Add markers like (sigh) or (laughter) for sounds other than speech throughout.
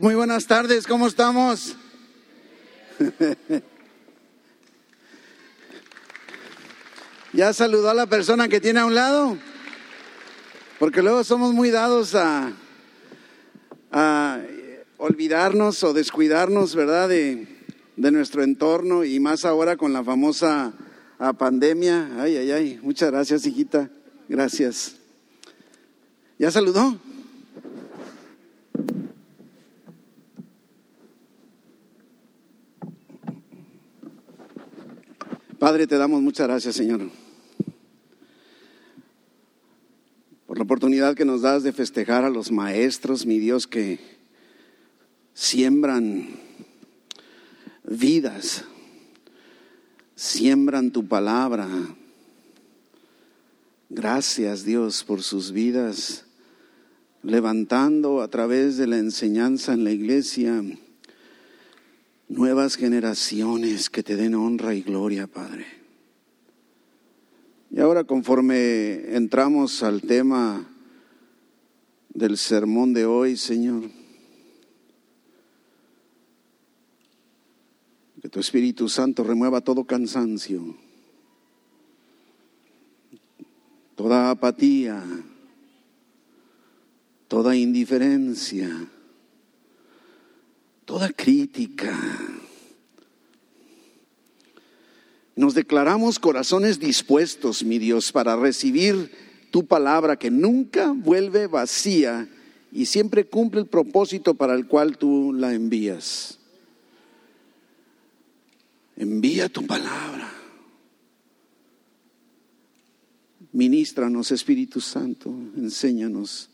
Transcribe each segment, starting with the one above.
Muy buenas tardes, ¿cómo estamos? ¿Ya saludó a la persona que tiene a un lado? Porque luego somos muy dados a, olvidarnos o descuidarnos, ¿verdad?, de, de, nuestro entorno y más ahora con la famosa pandemia. Ay, ay, ay. Muchas gracias, hijita. Gracias. ¿Ya saludó? Padre, te damos muchas gracias, Señor, por la oportunidad que nos das de festejar a los maestros, mi Dios, que siembran vidas, siembran tu palabra. Gracias, Dios, por sus vidas, levantando a través de la enseñanza en la iglesia nuevas generaciones que te den honra y gloria, Padre. Y ahora conforme entramos al tema del sermón de hoy, Señor, que tu Espíritu Santo remueva todo cansancio, toda apatía, toda indiferencia toda crítica. Nos declaramos corazones dispuestos, mi Dios, para recibir tu palabra que nunca vuelve vacía y siempre cumple el propósito para el cual tú la envías. Envía tu palabra. Ministranos, Espíritu Santo, enséñanos,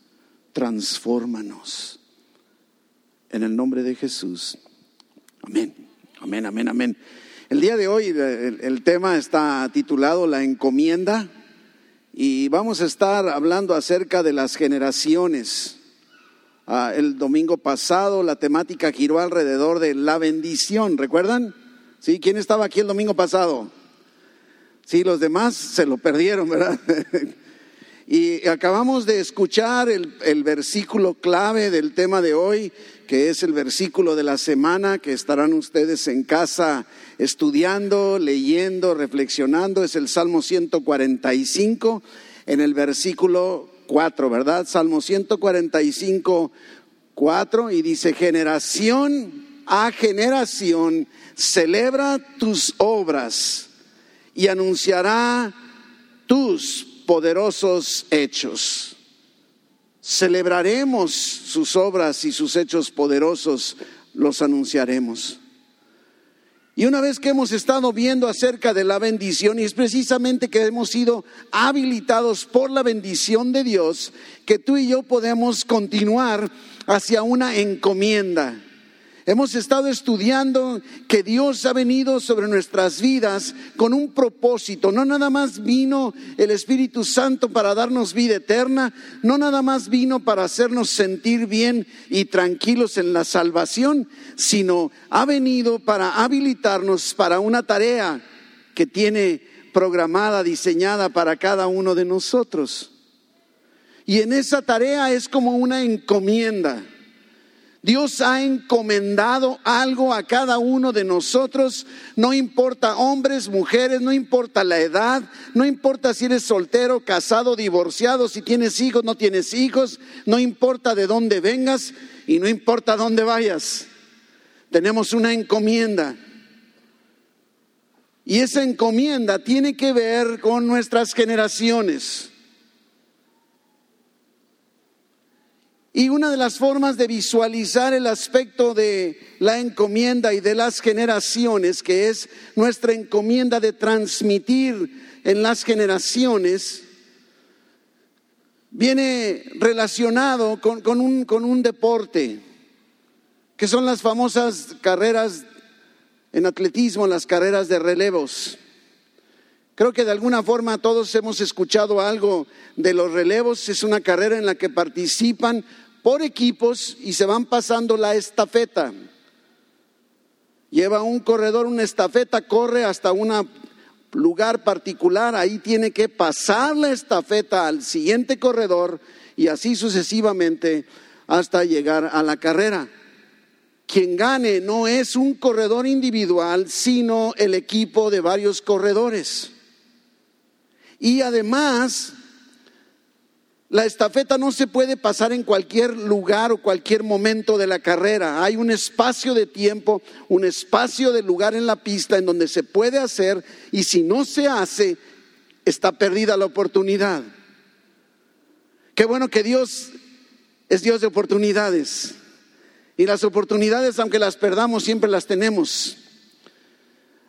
transfórmanos. En el nombre de Jesús. Amén. Amén, amén, amén. El día de hoy el, tema está titulado La encomienda y vamos a estar hablando acerca de las generaciones. Ah, el domingo pasado la temática giró alrededor de la bendición, ¿recuerdan? ¿Sí? ¿Quién estaba aquí el domingo pasado? Sí, los demás se lo perdieron, ¿verdad? (laughs) y acabamos de escuchar el, versículo clave del tema de hoy que es el versículo de la semana que estarán ustedes en casa estudiando, leyendo, reflexionando. Es el Salmo 145 en el versículo 4, ¿verdad? Salmo 145, 4 y dice, generación a generación celebra tus obras y anunciará tus poderosos hechos. Celebraremos sus obras y sus hechos poderosos, los anunciaremos. Y una vez que hemos estado viendo acerca de la bendición, y es precisamente que hemos sido habilitados por la bendición de Dios, que tú y yo podemos continuar hacia una encomienda. Hemos estado estudiando que Dios ha venido sobre nuestras vidas con un propósito. No nada más vino el Espíritu Santo para darnos vida eterna, no nada más vino para hacernos sentir bien y tranquilos en la salvación, sino ha venido para habilitarnos para una tarea que tiene programada, diseñada para cada uno de nosotros. Y en esa tarea es como una encomienda. Dios ha encomendado algo a cada uno de nosotros, no importa hombres, mujeres, no importa la edad, no importa si eres soltero, casado, divorciado, si tienes hijos, no tienes hijos, no importa de dónde vengas y no importa dónde vayas. Tenemos una encomienda. Y esa encomienda tiene que ver con nuestras generaciones. Y una de las formas de visualizar el aspecto de la encomienda y de las generaciones, que es nuestra encomienda de transmitir en las generaciones, viene relacionado con, un, con un deporte, que son las famosas carreras en atletismo, las carreras de relevos. Creo que de alguna forma todos hemos escuchado algo de los relevos. Es una carrera en la que participan por equipos y se van pasando la estafeta. Lleva un corredor una estafeta, corre hasta un lugar particular, ahí tiene que pasar la estafeta al siguiente corredor y así sucesivamente hasta llegar a la carrera. quien gane no es un corredor individual, sino el equipo de varios corredores. Y además, la estafeta no se puede pasar en cualquier lugar o cualquier momento de la carrera. Hay un espacio de tiempo, un espacio de lugar en la pista en donde se puede hacer y si no se hace, está perdida la oportunidad. Qué bueno que Dios es Dios de oportunidades. Y las oportunidades, aunque las perdamos, siempre las tenemos.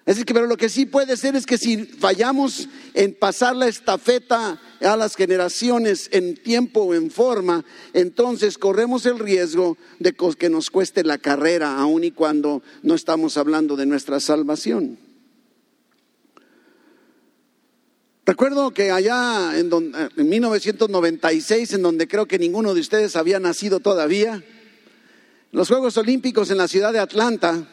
Es que, pero lo que sí puede ser es que si fallamos en pasar la estafeta a las generaciones en tiempo o en forma, entonces corremos el riesgo de que nos cueste la carrera, aun y cuando no estamos hablando de nuestra salvación. Recuerdo que allá en, en 1996, en donde creo que ninguno de ustedes había nacido todavía, los Juegos Olímpicos en la ciudad de Atlanta,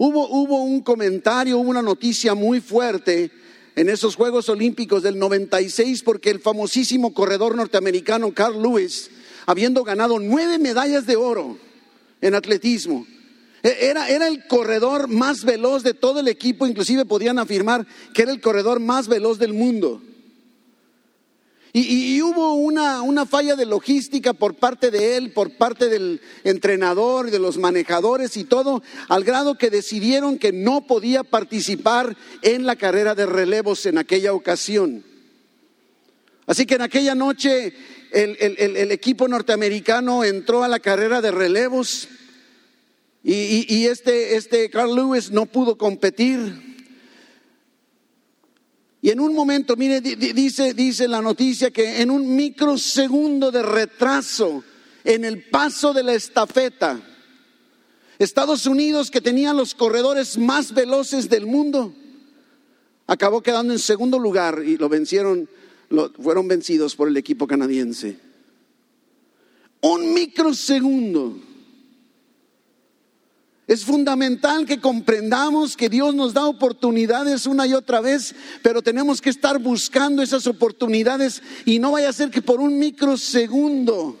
hubo, hubo un comentario, hubo una noticia muy fuerte en esos Juegos Olímpicos del 96 porque el famosísimo corredor norteamericano Carl Lewis, habiendo ganado nueve medallas de oro en atletismo, e, era, era, el corredor más veloz de todo el equipo, inclusive podían afirmar que era el corredor más veloz del mundo. Y, hubo una, una, falla de logística por parte de él, por parte del entrenador, de los manejadores y todo, al grado que decidieron que no podía participar en la carrera de relevos en aquella ocasión. Así que en aquella noche el, el, equipo norteamericano entró a la carrera de relevos y, y este, este Carl Lewis no pudo competir. Y en un momento, mire, dice, dice la noticia que en un microsegundo de retraso en el paso de la estafeta, Estados Unidos, que tenía los corredores más veloces del mundo, acabó quedando en segundo lugar y lo vencieron, lo, fueron vencidos por el equipo canadiense. Un microsegundo. Es fundamental que comprendamos que Dios nos da oportunidades una y otra vez, pero tenemos que estar buscando esas oportunidades y no vaya a ser que por un microsegundo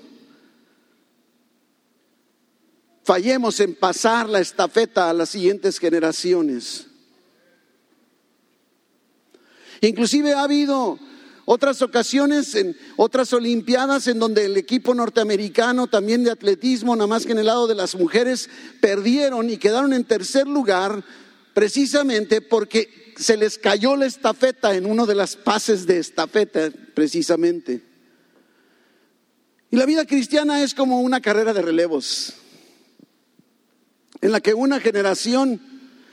fallemos en pasar la estafeta a las siguientes generaciones. Inclusive ha habido otras ocasiones, en otras Olimpiadas, en donde el equipo norteamericano, también de atletismo, nada más que en el lado de las mujeres, perdieron y quedaron en tercer lugar precisamente porque se les cayó la estafeta en uno de las pases de estafeta, precisamente. Y la vida cristiana es como una carrera de relevos, en la que una generación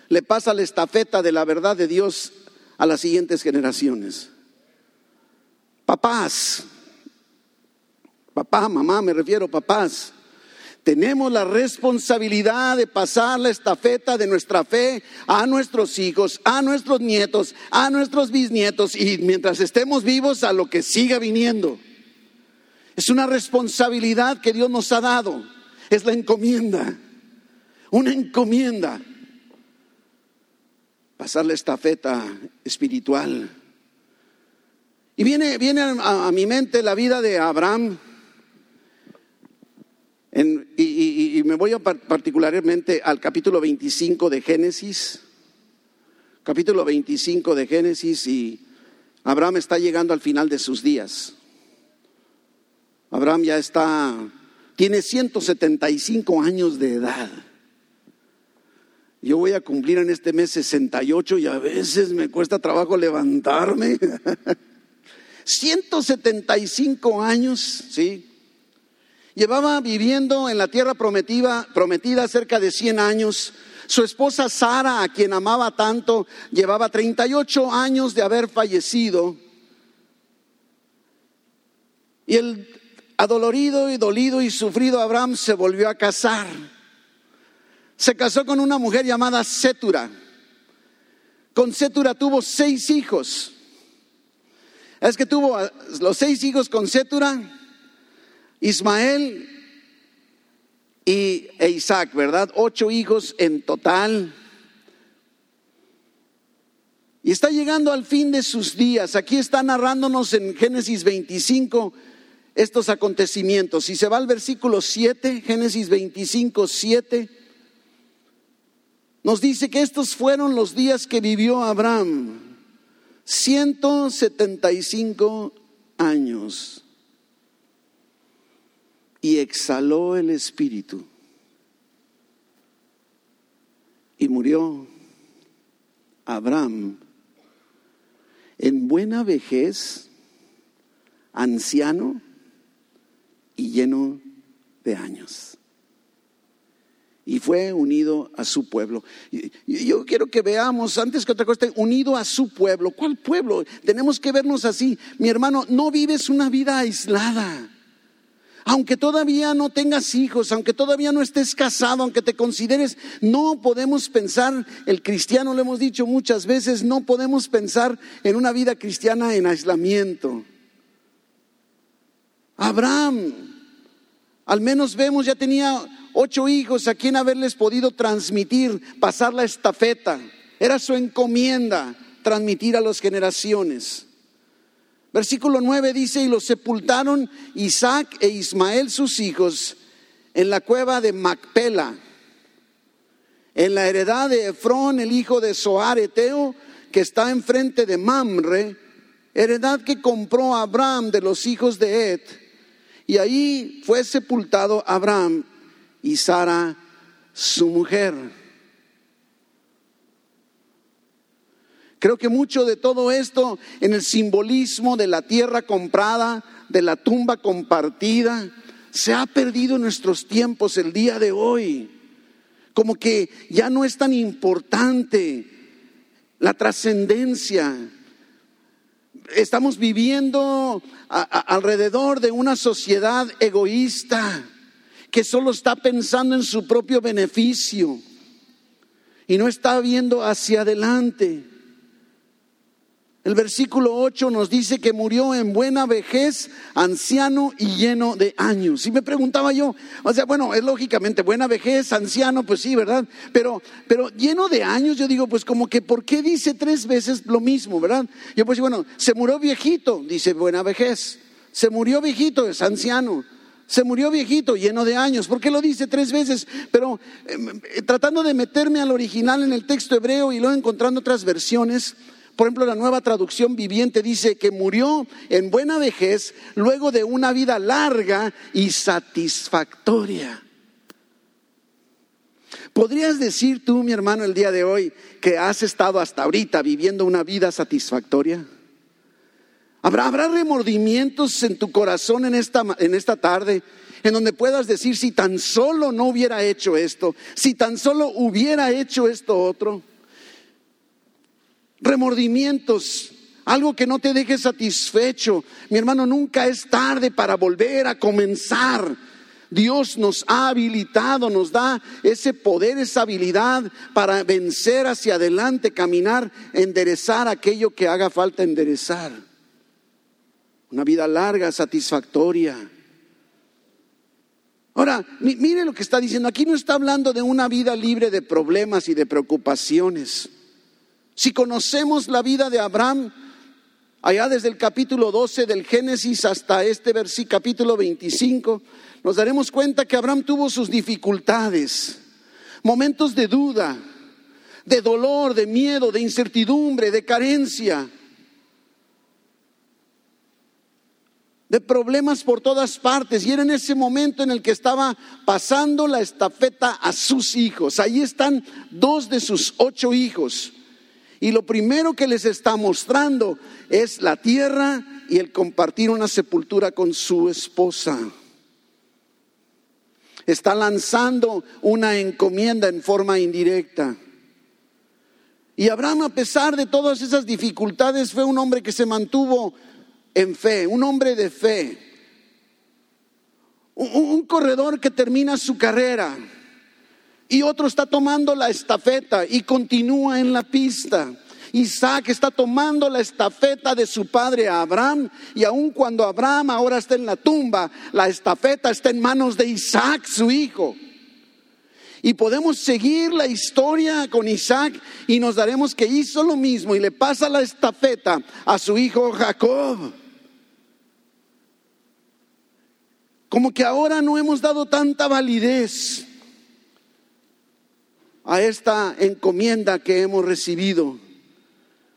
le pasa la estafeta de la verdad de Dios a las siguientes generaciones. Papá, mamá, me refiero, papás, tenemos la responsabilidad de pasar la estafeta de nuestra fe a nuestros hijos, a nuestros nietos, a nuestros bisnietos y mientras estemos vivos a lo que siga viniendo. Es una responsabilidad que Dios nos ha dado. Es la encomienda. Una encomienda. Pasar la estafeta espiritual y viene, viene a, mi mente la vida de Abraham. y, me voy a particularmente al capítulo 25 de Génesis. Capítulo 25 de Génesis y Abraham está llegando al final de sus días. Abraham ya está, tiene 175 años de edad. Yo voy a cumplir en este mes 68 y a veces me cuesta trabajo levantarme. (laughs) 175 años, ¿sí? Llevaba viviendo en la tierra prometida, cerca de 100 años. Su esposa Sara, a quien amaba tanto, llevaba 38 años de haber fallecido. Y el adolorido y dolido y sufrido Abraham se volvió a casar. Se casó con una mujer llamada Setura. Con Setura tuvo seis hijos. Es que tuvo los seis hijos con Setura, Ismael y e Isaac, ¿verdad? Ocho hijos en total. Y está llegando al fin de sus días. Aquí está narrándonos en Génesis 25 estos acontecimientos. Si se va al versículo 7, Génesis 25, 7, nos dice que estos fueron los días que vivió Abraham, 175 años, y exhaló el espíritu y murió Abraham en buena vejez, anciano y lleno de años y fue unido a su pueblo. Yo quiero que veamos, antes que otra cosa, unido a su pueblo. ¿Cuál pueblo? Tenemos que vernos así. Mi hermano, no vives una vida aislada. Aunque todavía no tengas hijos, aunque todavía no estés casado, aunque te consideres, no podemos pensar, el cristiano lo hemos dicho muchas veces, no podemos pensar en una vida cristiana en aislamiento. Abraham, al menos vemos, ya tenía ocho hijos a quien haberles podido transmitir, pasar la estafeta. Era su encomienda transmitir a las generaciones. Versículo 9 dice, y los sepultaron Isaac e Ismael sus hijos en la cueva de Macpela, en la heredad de Efrón, el hijo de Soar Eteo, que está enfrente de Mamre, heredad que compró Abraham de los hijos de Ed. Y ahí fue sepultado Abraham y Sara, su mujer. Creo que mucho de todo esto en el simbolismo de la tierra comprada, de la tumba compartida, se ha perdido en nuestros tiempos el día de hoy. Como que ya no es tan importante la trascendencia. Estamos viviendo alrededor de una sociedad egoísta que solo está pensando en su propio beneficio y no está viendo hacia adelante. El versículo 8 nos dice que murió en buena vejez, anciano y lleno de años. Y me preguntaba yo, o sea, bueno, es lógicamente buena vejez, anciano, pues sí, ¿verdad? Pero, pero lleno de años, yo digo, pues como que, ¿por qué dice tres veces lo mismo, ¿verdad? Yo pues, bueno, se murió viejito, dice buena vejez. Se murió viejito, es anciano. Se murió viejito, lleno de años. ¿Por qué lo dice tres veces? Pero em, eh, tratando de meterme al original en el texto hebreo y luego encontrando otras versiones, por ejemplo, la nueva traducción viviente dice que murió en buena vejez luego de una vida larga y satisfactoria. ¿Podrías decir tú, mi hermano, el día de hoy que has estado hasta ahorita viviendo una vida satisfactoria? ¿Habrá, remordimientos en tu corazón en esta, en esta tarde? En donde puedas decir, si tan solo no hubiera hecho esto, si tan solo hubiera hecho esto otro. Remordimientos, algo que no te deje satisfecho. Mi hermano, nunca es tarde para volver a comenzar. Dios nos ha habilitado, nos da ese poder, esa habilidad para vencer hacia adelante, caminar, enderezar aquello que haga falta enderezar una vida larga, satisfactoria. Ahora, mire lo que está diciendo. Aquí no está hablando de una vida libre de problemas y de preocupaciones. Si conocemos la vida de Abraham, allá desde el capítulo 12 del Génesis hasta este versículo capítulo 25, nos daremos cuenta que Abraham tuvo sus dificultades, momentos de duda, de dolor, de miedo, de incertidumbre, de carencia. De problemas por todas partes. Y era en ese momento en el que estaba pasando la estafeta a sus hijos. Ahí están dos de sus ocho hijos. Y lo primero que les está mostrando es la tierra y el compartir una sepultura con su esposa. Está lanzando una encomienda en forma indirecta. Y Abraham, a pesar de todas esas dificultades, fue un hombre que se mantuvo en fe, un hombre de fe, un, corredor que termina su carrera y otro está tomando la estafeta y continúa en la pista. Isaac está tomando la estafeta de su padre Abraham y aun cuando Abraham ahora está en la tumba, la estafeta está en manos de Isaac, su hijo. Y podemos seguir la historia con Isaac y nos daremos que hizo lo mismo y le pasa la estafeta a su hijo Jacob. como que ahora no hemos dado tanta validez a esta encomienda que hemos recibido.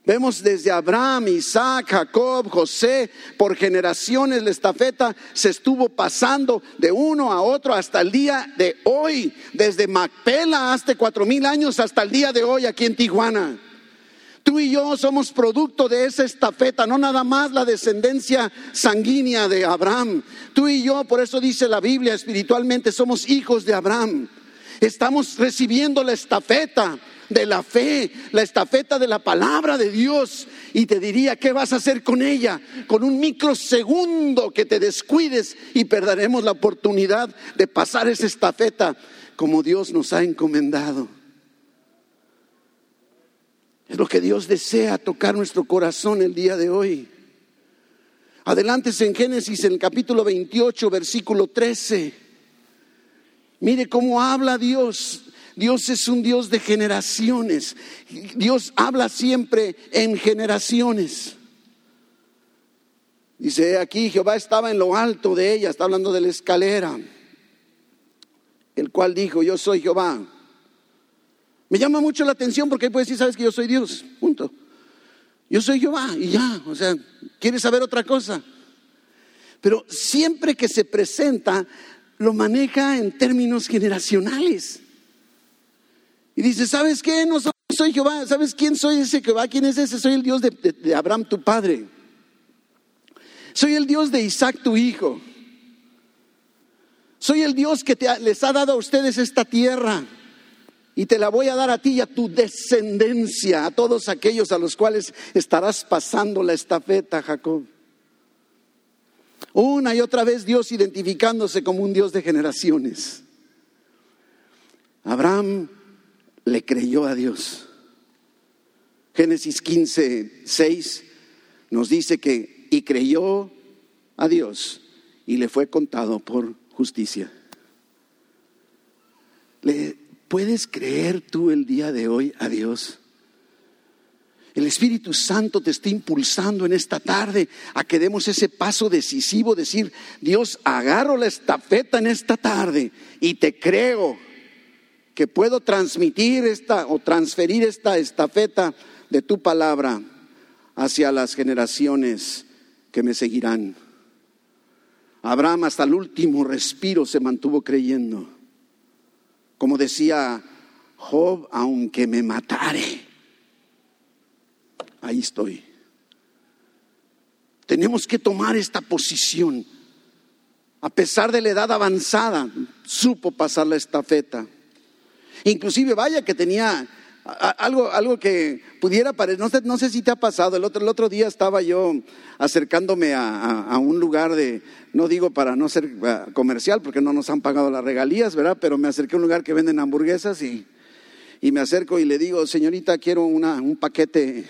Vemos desde Abraham, Isaac, Jacob, José, por generaciones la estafeta se estuvo pasando de uno a otro hasta el día de hoy, desde Macpela hasta cuatro mil años hasta el día de hoy aquí en Tijuana. Tú y yo somos producto de esa estafeta, no nada más la descendencia sanguínea de Abraham. Tú y yo, por eso dice la Biblia, espiritualmente somos hijos de Abraham. Estamos recibiendo la estafeta de la fe, la estafeta de la palabra de Dios. Y te diría, ¿qué vas a hacer con ella? Con un microsegundo que te descuides y perderemos la oportunidad de pasar esa estafeta como Dios nos ha encomendado. Es lo que Dios desea tocar nuestro corazón el día de hoy. Adelante en Génesis en el capítulo 28, versículo 13. Mire cómo habla Dios Dios es un Dios de generaciones. Dios habla siempre en generaciones. Dice aquí, Jehová estaba en lo alto de ella, está hablando de la escalera, el cual dijo, yo soy Jehová. Me llama mucho la atención porque ahí puede decir, sabes que yo soy Dios, punto. Yo soy Jehová y ya, o sea, ¿quieres saber otra cosa? Pero siempre que se presenta, lo maneja en términos generacionales. Y dice, ¿sabes qué? No soy Jehová. ¿Sabes quién soy ese Jehová? ¿Quién es ese? Soy el Dios de, Abraham, tu padre. Soy el Dios de Isaac, tu hijo. Soy el Dios que les ha dado a ustedes esta tierra. Y te la voy a dar a ti y a tu descendencia, a todos aquellos a los cuales estarás pasando la estafeta, Jacob. Una y otra vez Dios identificándose como un Dios de generaciones. Abraham le creyó a Dios. Génesis 15, 6 nos dice que y creyó a Dios y le fue contado por justicia. ¿Le puedes creer tú el día de hoy a Dios? El Espíritu Santo te está impulsando en esta tarde a que demos ese paso decisivo, decir, Dios, agarro la estafeta en esta tarde y te creo que puedo transmitir esta o transferir esta estafeta de tu palabra hacia las generaciones que me seguirán. Abraham hasta el último respiro se mantuvo creyendo. Como decía Job, aunque me matare, ahí estoy. Tenemos que tomar esta posición. A pesar de la edad avanzada, supo pasar la estafeta. Inclusive, vaya que tenía algo, algo que pudiera parecer, no sé, no sé si te ha pasado, el otro, el otro día estaba yo acercándome a, un lugar de, no digo para no ser ah, comercial, porque no nos han pagado las regalías, ¿verdad? Pero me acerqué a un lugar que venden hamburguesas y, y me acerco y le digo, señorita, quiero una, un paquete,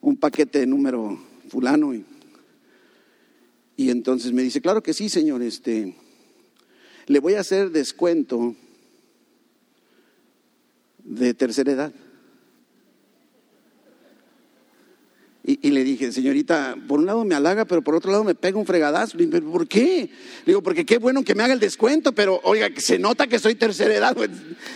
un paquete número fulano. Y, y entonces me dice, claro que sí, señor, este, le voy a hacer descuento de tercera edad. Y, le dije, señorita, por un lado me halaga, pero por otro lado me pega un fregadazo. ¿por qué? Le digo, porque qué bueno que me haga el descuento, pero oiga, se nota que soy tercera edad, pues,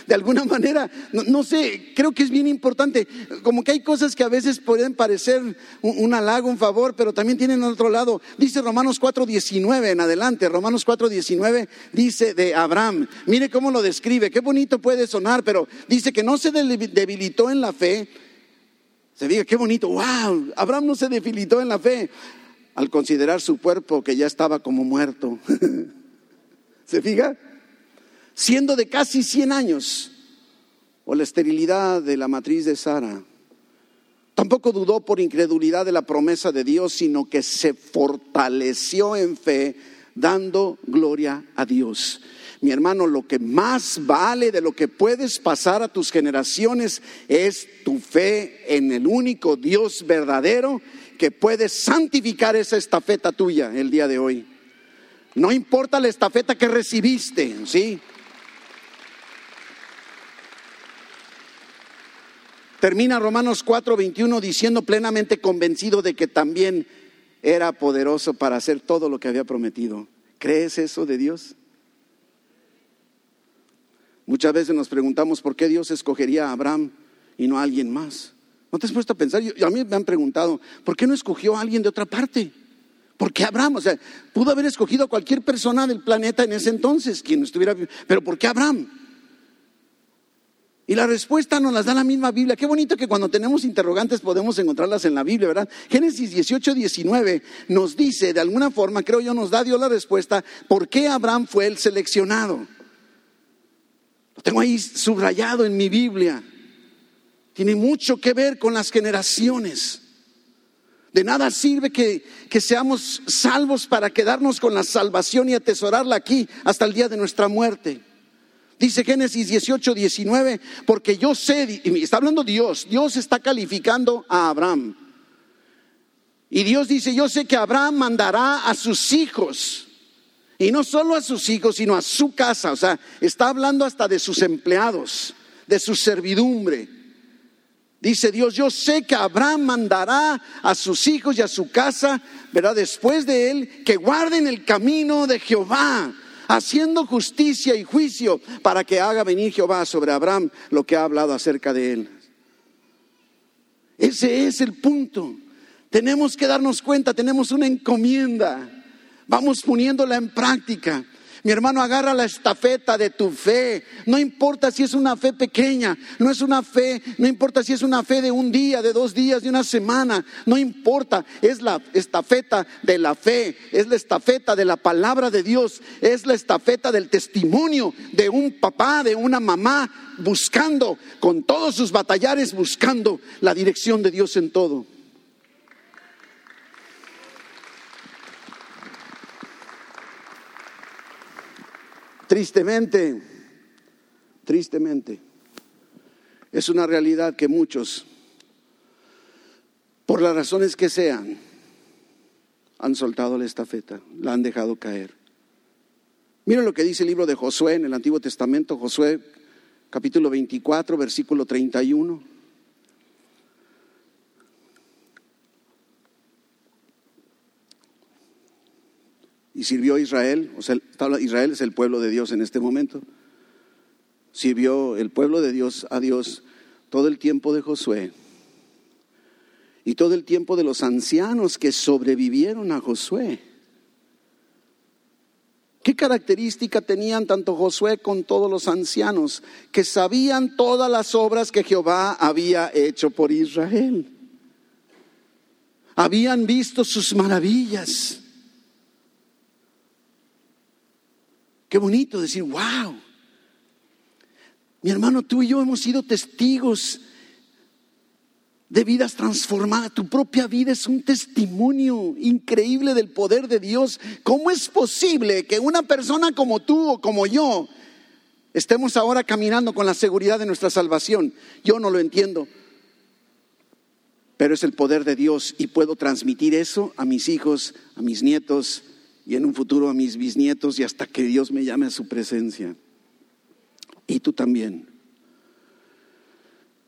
de alguna manera, no, sé, creo que es bien importante. Como que hay cosas que a veces pueden parecer un, halago, un favor, pero también tienen otro lado. Dice Romanos 4.19 en adelante, Romanos 4.19 dice de Abraham, mire cómo lo describe, qué bonito puede sonar, pero dice que no se debilitó en la fe se diga, qué bonito, wow, Abraham no se debilitó en la fe al considerar su cuerpo que ya estaba como muerto. (laughs) ¿Se fija? Siendo de casi 100 años, o la esterilidad de la matriz de Sara. Tampoco dudó por incredulidad de la promesa de Dios, sino que se fortaleció en fe, dando gloria a Dios. Mi hermano, lo que más vale de lo que puedes pasar a tus generaciones es tu fe en el único Dios verdadero que puede santificar esa estafeta tuya el día de hoy. No importa la estafeta que recibiste, ¿sí? Termina Romanos 4:21 diciendo plenamente convencido de que también era poderoso para hacer todo lo que había prometido. ¿Crees eso de Dios? Muchas veces nos preguntamos por qué Dios escogería a Abraham y no a alguien más. ¿No te has puesto a pensar? a mí me han preguntado, ¿por qué no escogió a alguien de otra parte? ¿Por qué Abraham? O sea, pudo haber escogido a cualquier persona del planeta en ese entonces, quien estuviera, pero ¿por qué Abraham? Y la respuesta nos las da la misma Biblia. Qué bonito que cuando tenemos interrogantes podemos encontrarlas en la Biblia, ¿verdad? Génesis 18, 19 nos dice, de alguna forma, creo yo, nos da Dios la respuesta, ¿por qué Abraham fue el seleccionado? Lo tengo ahí subrayado en mi Biblia. Tiene mucho que ver con las generaciones. De nada sirve que, que, seamos salvos para quedarnos con la salvación y atesorarla aquí hasta el día de nuestra muerte. Dice Génesis 18, 19, porque yo sé, y está hablando Dios, Dios está calificando a Abraham. Y Dios dice, yo sé que Abraham mandará a sus hijos, y no solo a sus hijos, sino a su casa, o sea, está hablando hasta de sus empleados, de su servidumbre. Dice Dios, yo sé que Abraham mandará a sus hijos y a su casa, ¿verdad? Después de él, que guarden el camino de Jehová haciendo justicia y juicio para que haga venir Jehová sobre Abraham lo que ha hablado acerca de él. Ese es el punto. Tenemos que darnos cuenta, tenemos una encomienda. Vamos poniéndola en práctica. Mi hermano, agarra la estafeta de tu fe. No importa si es una fe pequeña, no es una fe, no importa si es una fe de un día, de dos días, de una semana, no importa. Es la estafeta de la fe, es la estafeta de la palabra de Dios, es la estafeta del testimonio de un papá, de una mamá, buscando, con todos sus batallares, buscando la dirección de Dios en todo. Tristemente, tristemente, es una realidad que muchos, por las razones que sean, han soltado la estafeta, la han dejado caer. Miren lo que dice el libro de Josué en el Antiguo Testamento, Josué capítulo 24, versículo 31. Y sirvió a Israel, o sea, Israel es el pueblo de Dios en este momento, sirvió el pueblo de Dios a Dios todo el tiempo de Josué y todo el tiempo de los ancianos que sobrevivieron a Josué. ¿Qué característica tenían tanto Josué con todos los ancianos? Que sabían todas las obras que Jehová había hecho por Israel. Habían visto sus maravillas. Qué bonito decir, wow. Mi hermano, tú y yo hemos sido testigos de vidas transformadas. Tu propia vida es un testimonio increíble del poder de Dios. ¿Cómo es posible que una persona como tú o como yo estemos ahora caminando con la seguridad de nuestra salvación? Yo no lo entiendo. Pero es el poder de Dios y puedo transmitir eso a mis hijos, a mis nietos, y en un futuro a mis bisnietos y hasta que Dios me llame a su presencia. Y tú también.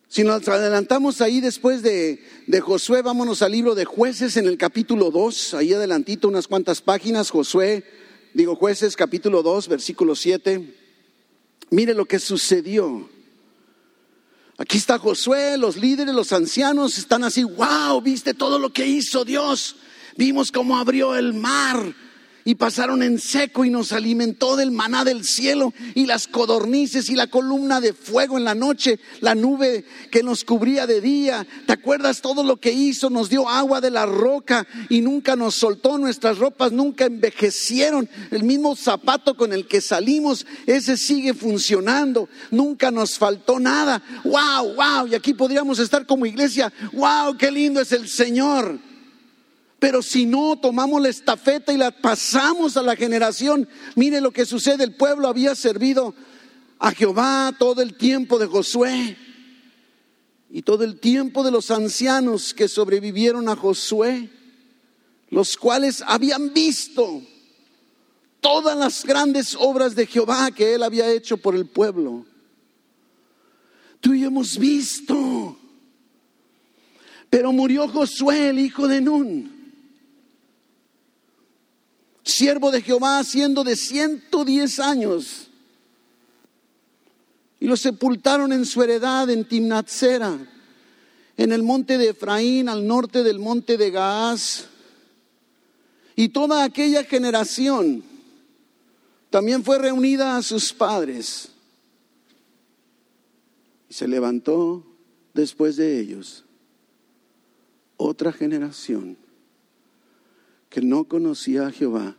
Si nos adelantamos ahí después de, de, Josué, vámonos al libro de jueces en el capítulo 2, ahí adelantito unas cuantas páginas, Josué, digo jueces capítulo 2, versículo 7. Mire lo que sucedió. Aquí está Josué, los líderes, los ancianos están así, wow, viste todo lo que hizo Dios. Vimos cómo abrió el mar y pasaron en seco y nos alimentó del maná del cielo y las codornices y la columna de fuego en la noche, la nube que nos cubría de día. ¿Te acuerdas todo lo que hizo? Nos dio agua de la roca y nunca nos soltó. Nuestras ropas nunca envejecieron. El mismo zapato con el que salimos, ese sigue funcionando. Nunca nos faltó nada. ¡Wow, wow! Y aquí podríamos estar como iglesia. ¡Wow, qué lindo es el Señor! Pero si no tomamos la estafeta y la pasamos a la generación, mire lo que sucede, el pueblo había servido a Jehová todo el tiempo de Josué y todo el tiempo de los ancianos que sobrevivieron a Josué, los cuales habían visto todas las grandes obras de Jehová que él había hecho por el pueblo. Tú y hemos visto. Pero murió Josué, el hijo de Nun siervo de Jehová siendo de 110 años. Y lo sepultaron en su heredad en Timnatsera, en el monte de Efraín, al norte del monte de Gaaz. Y toda aquella generación también fue reunida a sus padres. Y se levantó después de ellos otra generación que no conocía a Jehová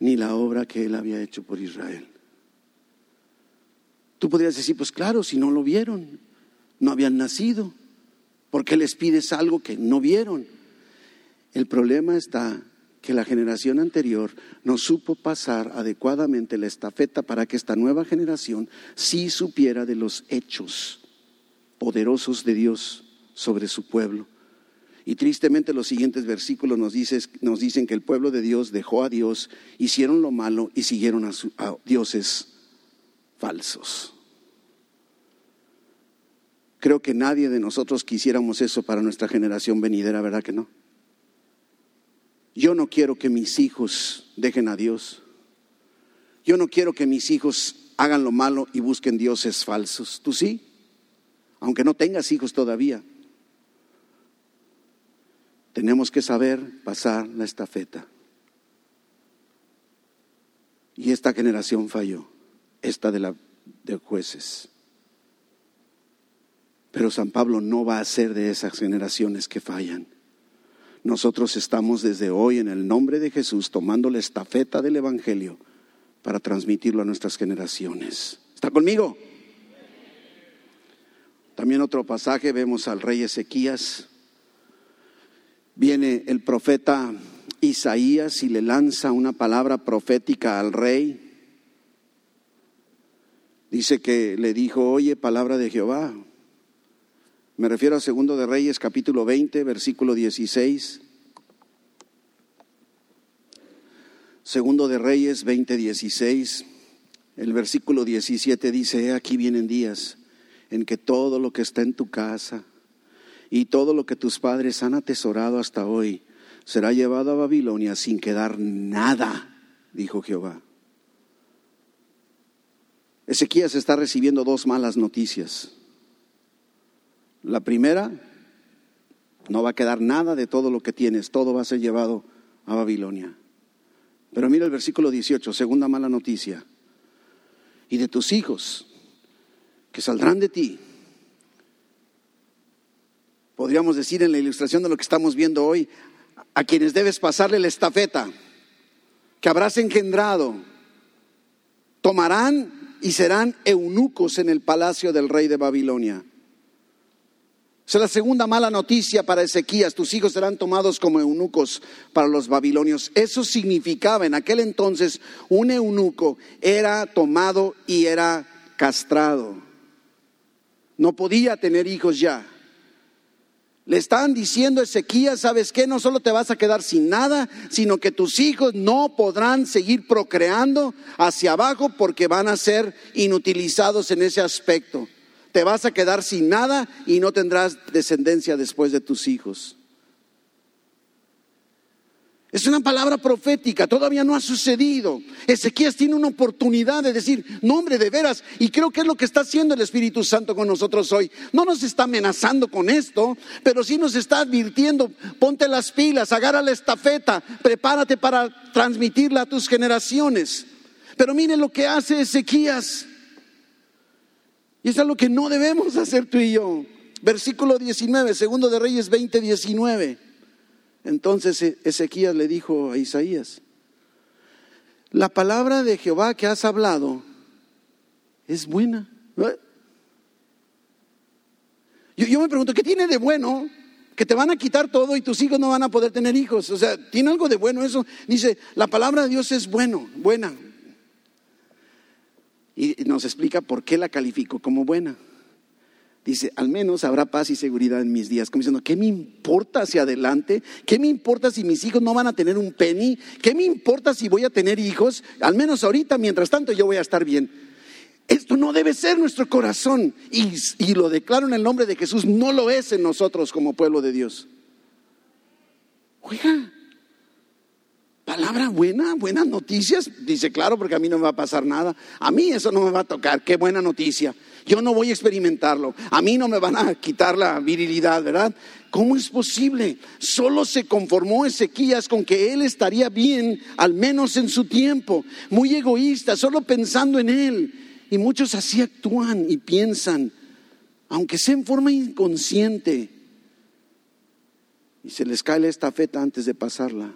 ni la obra que él había hecho por Israel. Tú podrías decir, pues claro, si no lo vieron, no habían nacido, ¿por qué les pides algo que no vieron? El problema está que la generación anterior no supo pasar adecuadamente la estafeta para que esta nueva generación sí supiera de los hechos poderosos de Dios sobre su pueblo. Y tristemente los siguientes versículos nos, nos dicen que el pueblo de Dios dejó a Dios, hicieron lo malo y siguieron a, a dioses falsos. Creo que nadie de nosotros quisiéramos eso para nuestra generación venidera, ¿verdad que no? Yo no quiero que mis hijos dejen a Dios. Yo no quiero que mis hijos hagan lo malo y busquen dioses falsos. ¿Tú sí? Aunque no tengas hijos todavía. Tenemos que saber pasar la estafeta. Y esta generación falló, esta de, la, de jueces. Pero San Pablo no va a ser de esas generaciones que fallan. Nosotros estamos desde hoy en el nombre de Jesús tomando la estafeta del Evangelio para transmitirlo a nuestras generaciones. ¿Está conmigo? También otro pasaje vemos al rey Ezequías. Viene el profeta Isaías y le lanza una palabra profética al rey. Dice que le dijo, oye, palabra de Jehová, me refiero a Segundo de Reyes capítulo 20, versículo 16. Segundo de Reyes 20, 16. El versículo 17 dice, aquí vienen días en que todo lo que está en tu casa y todo lo que tus padres han atesorado hasta hoy será llevado a Babilonia sin quedar nada, dijo Jehová. Ezequías está recibiendo dos malas noticias. La primera, no va a quedar nada de todo lo que tienes, todo va a ser llevado a Babilonia. Pero mira el versículo 18, segunda mala noticia. Y de tus hijos, que saldrán de ti. Podríamos decir en la ilustración de lo que estamos viendo hoy, a quienes debes pasarle la estafeta, que habrás engendrado, tomarán y serán eunucos en el palacio del rey de Babilonia. Esa es la segunda mala noticia para Ezequías. Tus hijos serán tomados como eunucos para los babilonios. Eso significaba en aquel entonces un eunuco era tomado y era castrado. No podía tener hijos ya. Le estaban diciendo a Ezequías, ¿sabes qué? No solo te vas a quedar sin nada, sino que tus hijos no podrán seguir procreando hacia abajo porque van a ser inutilizados en ese aspecto te vas a quedar sin nada y no tendrás descendencia después de tus hijos. Es una palabra profética, todavía no ha sucedido. Ezequías tiene una oportunidad de decir, nombre de veras, y creo que es lo que está haciendo el Espíritu Santo con nosotros hoy. No nos está amenazando con esto, pero sí nos está advirtiendo, ponte las pilas, agarra la estafeta, prepárate para transmitirla a tus generaciones. Pero miren lo que hace Ezequías. Y es algo que no debemos hacer tú y yo. Versículo 19, segundo de Reyes 20, 19. Entonces e-, Ezequías le dijo a Isaías, la palabra de Jehová que has hablado es buena. Yo, yo, me pregunto, ¿qué tiene de bueno? Que te van a quitar todo y tus hijos no van a poder tener hijos. O sea, ¿tiene algo de bueno eso? Dice, la palabra de Dios es bueno, buena y nos explica por qué la calificó como buena. Dice, al menos habrá paz y seguridad en mis días. Como diciendo, ¿qué me importa hacia adelante? ¿Qué me importa si mis hijos no van a tener un penny? ¿Qué me importa si voy a tener hijos? Al menos ahorita, mientras tanto, yo voy a estar bien. Esto no debe ser nuestro corazón. Y, y lo declaro en el nombre de Jesús, no lo es en nosotros como pueblo de Dios. Oiga, buena, buenas noticias. Dice, claro, porque a mí no me va a pasar nada. A mí eso no me va a tocar. Qué buena noticia. Yo no voy a experimentarlo. A mí no me van a quitar la virilidad, ¿verdad? ¿Cómo es posible? Solo se conformó Ezequías con que él estaría bien, al menos en su tiempo. Muy egoísta, solo pensando en él. Y muchos así actúan y piensan, aunque sea en forma inconsciente. Y se les cae la estafeta antes de pasarla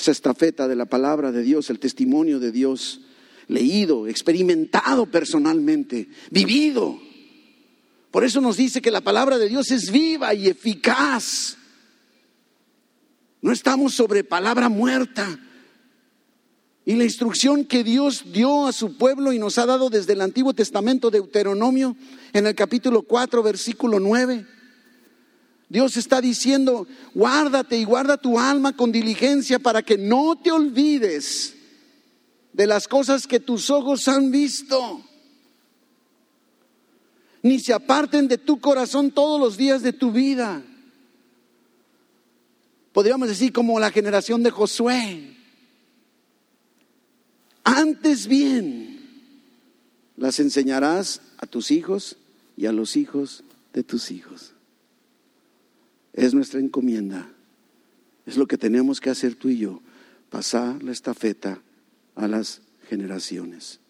esa estafeta de la palabra de Dios, el testimonio de Dios, leído, experimentado personalmente, vivido. Por eso nos dice que la palabra de Dios es viva y eficaz. No estamos sobre palabra muerta. Y la instrucción que Dios dio a su pueblo y nos ha dado desde el Antiguo Testamento, Deuteronomio, en el capítulo 4, versículo 9 Dios está diciendo, guárdate y guarda tu alma con diligencia para que no te olvides de las cosas que tus ojos han visto, ni se aparten de tu corazón todos los días de tu vida. Podríamos decir como la generación de Josué. Antes bien, las enseñarás a tus hijos y a los hijos de tus hijos. Es nuestra encomienda. Es lo que tenemos que hacer tú y yo, pasar la estafeta a las generaciones.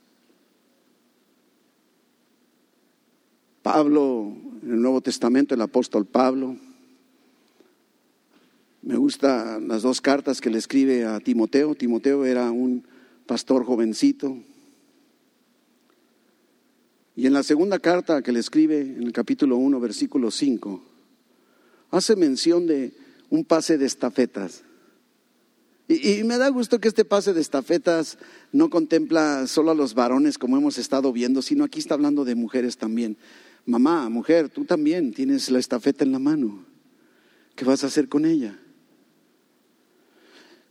Pablo, en el Nuevo Testamento, el apóstol Pablo, me gustan las dos cartas que le escribe a Timoteo. Timoteo era un pastor jovencito. Y en la segunda carta que le escribe, en el capítulo 1, versículo 5, hace mención de un pase de estafetas. Y, me da gusto que este pase de estafetas no contempla solo a los varones como hemos estado viendo, sino aquí está hablando de mujeres también. Mamá, mujer, tú también tienes la estafeta en la mano. ¿Qué vas a hacer con ella?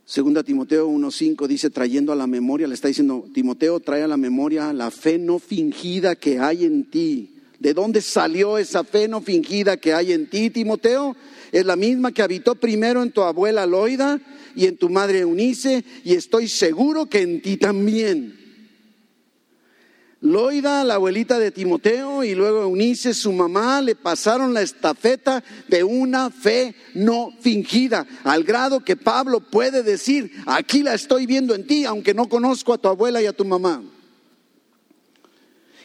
Segunda Timoteo 1.5 dice, trayendo a la memoria, le está diciendo, Timoteo, trae a la memoria la fe no fingida que hay en ti ¿De dónde salió esa fe no fingida que hay en ti, Timoteo? Es la misma que habitó primero en tu abuela Loida y en tu madre Eunice, y estoy seguro que en ti también. Loida, la abuelita de Timoteo, y luego Eunice, su mamá, le pasaron la estafeta de una fe no fingida, al grado que Pablo puede decir, aquí la estoy viendo en ti, aunque no conozco a tu abuela y a tu mamá.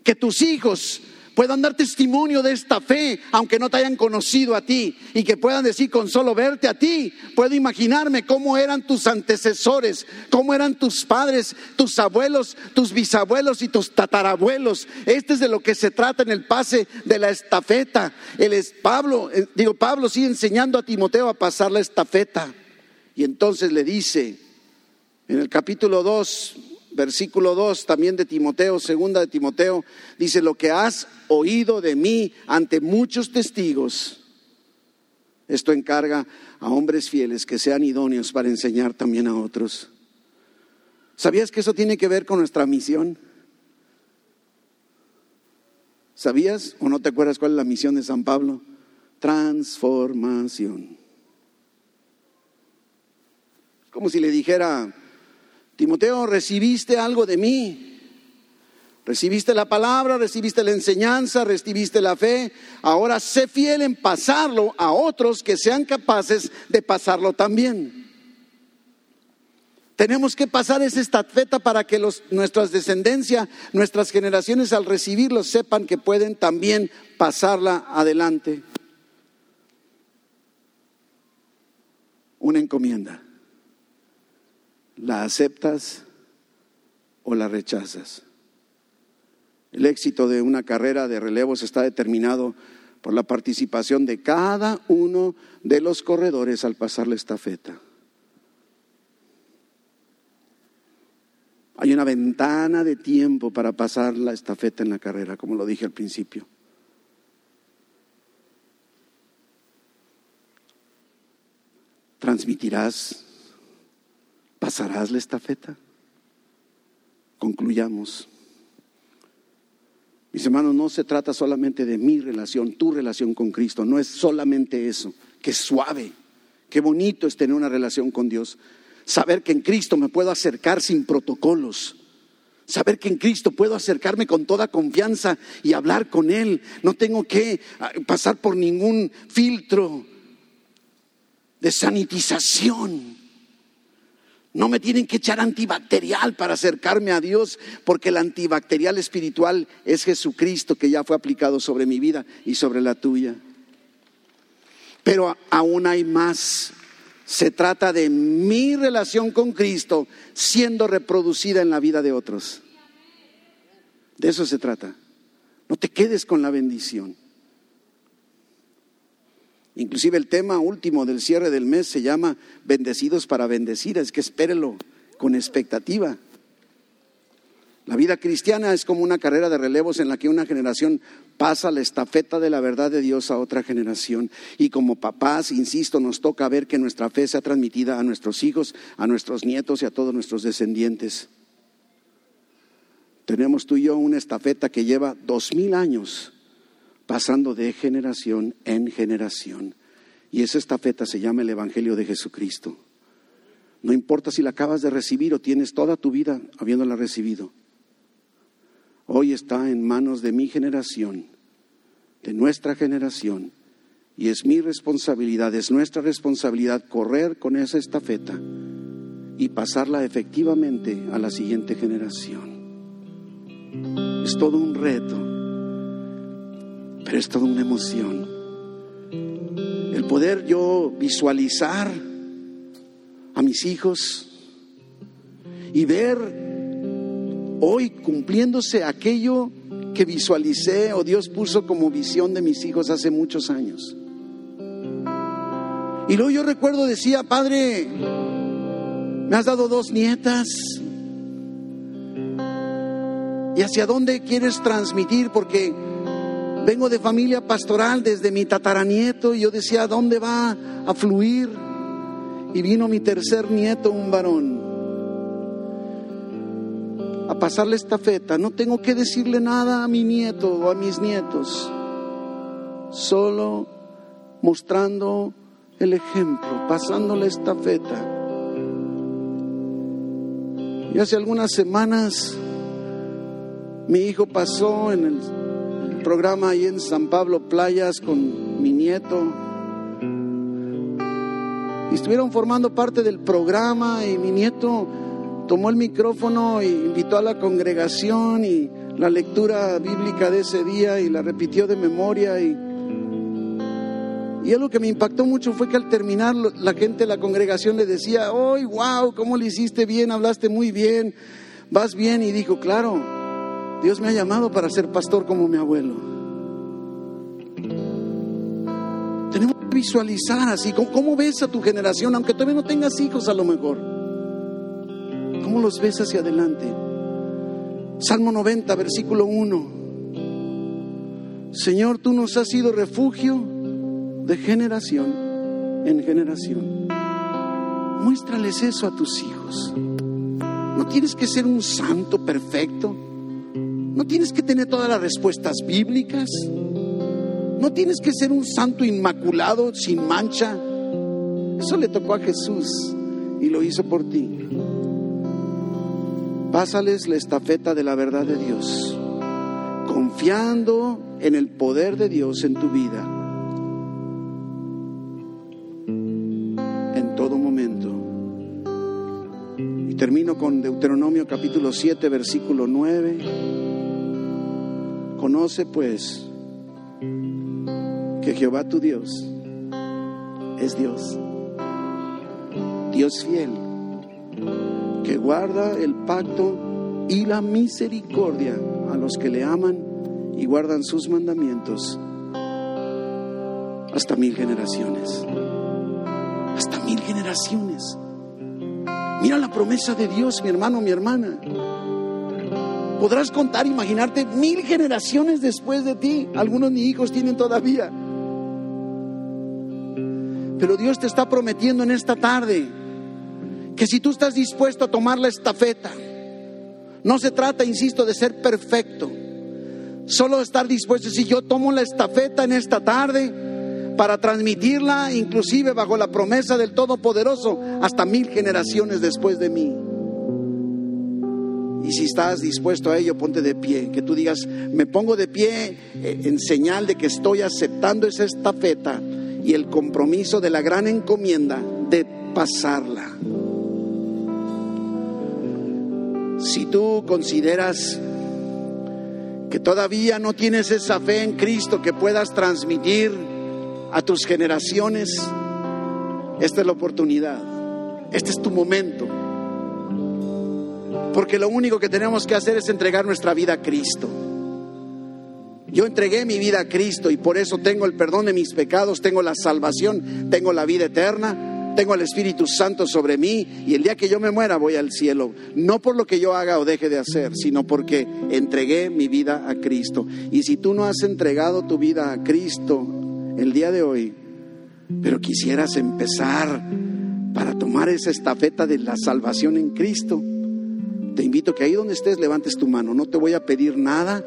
Que tus hijos puedan dar testimonio de esta fe, aunque no te hayan conocido a ti, y que puedan decir con solo verte a ti, puedo imaginarme cómo eran tus antecesores, cómo eran tus padres, tus abuelos, tus bisabuelos y tus tatarabuelos. Este es de lo que se trata en el pase de la estafeta. El es Pablo, eh, digo, Pablo sigue enseñando a Timoteo a pasar la estafeta. Y entonces le dice en el capítulo 2, versículo 2 también de Timoteo, segunda de Timoteo, dice, lo que has oído de mí ante muchos testigos, esto encarga a hombres fieles que sean idóneos para enseñar también a otros. ¿Sabías que eso tiene que ver con nuestra misión? ¿Sabías o no te acuerdas cuál es la misión de San Pablo? Transformación. Como si le dijera, Timoteo, recibiste algo de mí. Recibiste la palabra, recibiste la enseñanza, recibiste la fe. Ahora sé fiel en pasarlo a otros que sean capaces de pasarlo también. Tenemos que pasar esa estafeta para que nuestras descendencias, nuestras generaciones al recibirlo sepan que pueden también pasarla adelante. Una encomienda. ¿La aceptas o la rechazas? El éxito de una carrera de relevos está determinado por la participación de cada uno de los corredores al pasar la estafeta. Hay una ventana de tiempo para pasar la estafeta en la carrera, como lo dije al principio. Transmitirás ¿Pasarás la estafeta? Concluyamos. Mis hermanos, no se trata solamente de mi relación, tu relación con Cristo, no es solamente eso, es suave, Qué bonito es tener una relación con Dios. Saber que en Cristo me puedo acercar sin protocolos. Saber que en Cristo puedo acercarme con toda confianza y hablar con Él. No tengo que ah, pasar por ningún filtro de sanitización. No me tienen que echar antibacterial para acercarme a Dios, porque el antibacterial espiritual es Jesucristo que ya fue aplicado sobre mi vida y sobre la tuya. Pero aún hay más. Se trata de mi relación con Cristo siendo reproducida en la vida de otros. De eso se trata. No te quedes con la bendición. Inclusive el tema último del cierre del mes se llama bendecidos para bendecir, es que espérelo con expectativa. La vida cristiana es como una carrera de relevos en la que una generación pasa la estafeta de la verdad de Dios a otra generación. Y como papás, insisto, nos toca ver que nuestra fe sea transmitida a nuestros hijos, a nuestros nietos y a todos nuestros descendientes. Tenemos tú y yo una estafeta que lleva dos mil años pasando de generación en generación. Y esa estafeta se llama el Evangelio de Jesucristo. No importa si la acabas de recibir o tienes toda tu vida habiéndola recibido. Hoy está en manos de mi generación, de nuestra generación, y es mi responsabilidad, es nuestra responsabilidad correr con esa estafeta y pasarla efectivamente a la siguiente generación. Es todo un reto pero es toda una emoción. El poder yo visualizar a mis hijos y ver hoy cumpliéndose aquello que visualicé o Dios puso como visión de mis hijos hace muchos años. Y luego yo recuerdo, decía, Padre, me has dado dos nietas. ¿Y hacia dónde quieres transmitir? Porque Vengo de familia pastoral desde mi tataranieto y yo decía, ¿dónde va a fluir? Y vino mi tercer nieto, un varón, a pasarle esta feta. No tengo que decirle nada a mi nieto o a mis nietos, solo mostrando el ejemplo, pasándole esta feta. Y hace algunas semanas mi hijo pasó en el programa ahí en San Pablo Playas con mi nieto. Y estuvieron formando parte del programa y mi nieto tomó el micrófono e invitó a la congregación y la lectura bíblica de ese día y la repitió de memoria y, y algo que me impactó mucho fue que al terminar la gente de la congregación le decía, ¡ay, wow! ¿Cómo le hiciste bien? Hablaste muy bien, vas bien. Y dijo, claro, Dios me ha llamado para ser pastor como mi abuelo. Tenemos que visualizar así, ¿cómo ves a tu generación, aunque todavía no tengas hijos a lo mejor? ¿Cómo los ves hacia adelante? Salmo 90, versículo 1. Señor, tú nos has sido refugio de generación en generación. Muéstrales eso a tus hijos. No tienes que ser un santo perfecto. No tienes que tener todas las respuestas bíblicas. No tienes que ser un santo inmaculado, sin mancha. Eso le tocó a Jesús y lo hizo por ti. Pásales la estafeta de la verdad de Dios, confiando en el poder de Dios en tu vida. En todo momento. Y termino con Deuteronomio capítulo 7, versículo 9. Conoce pues que Jehová tu Dios es Dios, Dios fiel, que guarda el pacto y la misericordia a los que le aman y guardan sus mandamientos hasta mil generaciones. Hasta mil generaciones. Mira la promesa de Dios, mi hermano, mi hermana. Podrás contar, imaginarte mil generaciones después de ti. Algunos ni hijos tienen todavía. Pero Dios te está prometiendo en esta tarde que si tú estás dispuesto a tomar la estafeta, no se trata, insisto, de ser perfecto. Solo estar dispuesto, si yo tomo la estafeta en esta tarde, para transmitirla inclusive bajo la promesa del Todopoderoso hasta mil generaciones después de mí. Y si estás dispuesto a ello, ponte de pie. Que tú digas, me pongo de pie eh, en señal de que estoy aceptando esa estafeta y el compromiso de la gran encomienda de pasarla. Si tú consideras que todavía no tienes esa fe en Cristo que puedas transmitir a tus generaciones, esta es la oportunidad, este es tu momento. Porque lo único que tenemos que hacer es entregar nuestra vida a Cristo. Yo entregué mi vida a Cristo y por eso tengo el perdón de mis pecados, tengo la salvación, tengo la vida eterna, tengo el Espíritu Santo sobre mí y el día que yo me muera voy al cielo. No por lo que yo haga o deje de hacer, sino porque entregué mi vida a Cristo. Y si tú no has entregado tu vida a Cristo el día de hoy, pero quisieras empezar para tomar esa estafeta de la salvación en Cristo, te invito que ahí donde estés levantes tu mano. No te voy a pedir nada,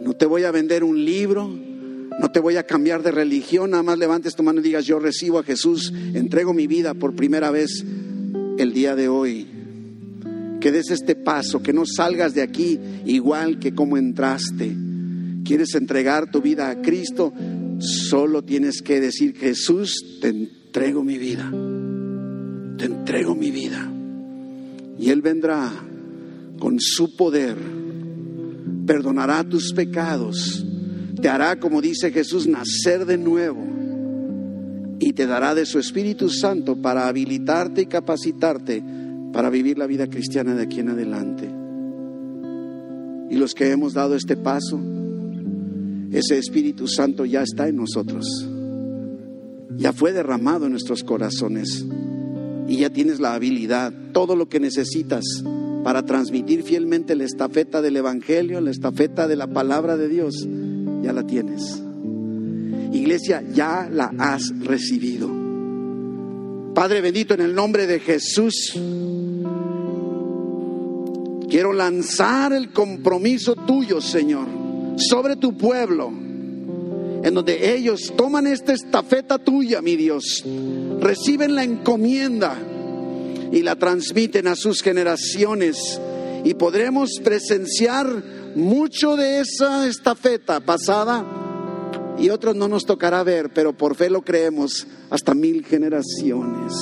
no te voy a vender un libro, no te voy a cambiar de religión, nada más levantes tu mano y digas, yo recibo a Jesús, entrego mi vida por primera vez el día de hoy. Que des este paso, que no salgas de aquí igual que como entraste. ¿Quieres entregar tu vida a Cristo? Solo tienes que decir, Jesús, te entrego mi vida, te entrego mi vida. Y Él vendrá con su poder, perdonará tus pecados, te hará, como dice Jesús, nacer de nuevo y te dará de su Espíritu Santo para habilitarte y capacitarte para vivir la vida cristiana de aquí en adelante. Y los que hemos dado este paso, ese Espíritu Santo ya está en nosotros, ya fue derramado en nuestros corazones y ya tienes la habilidad, todo lo que necesitas para transmitir fielmente la estafeta del Evangelio, la estafeta de la palabra de Dios, ya la tienes. Iglesia, ya la has recibido. Padre bendito, en el nombre de Jesús, quiero lanzar el compromiso tuyo, Señor, sobre tu pueblo, en donde ellos toman esta estafeta tuya, mi Dios, reciben la encomienda y la transmiten a sus generaciones y podremos presenciar mucho de esa estafeta pasada y otros no nos tocará ver, pero por fe lo creemos hasta mil generaciones.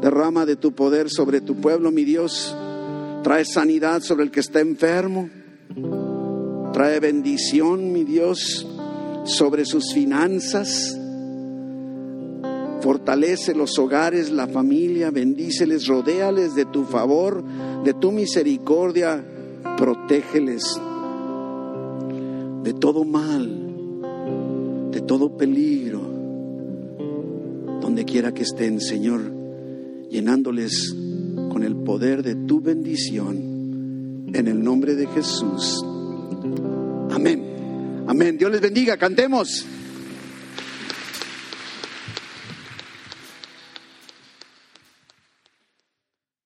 Derrama de tu poder sobre tu pueblo, mi Dios. Trae sanidad sobre el que está enfermo. Trae bendición, mi Dios, sobre sus finanzas Fortalece los hogares, la familia, bendíceles, rodéales de tu favor, de tu misericordia, protégeles de todo mal, de todo peligro, donde quiera que estén, Señor, llenándoles con el poder de tu bendición, en el nombre de Jesús. Amén. Amén. Dios les bendiga, cantemos.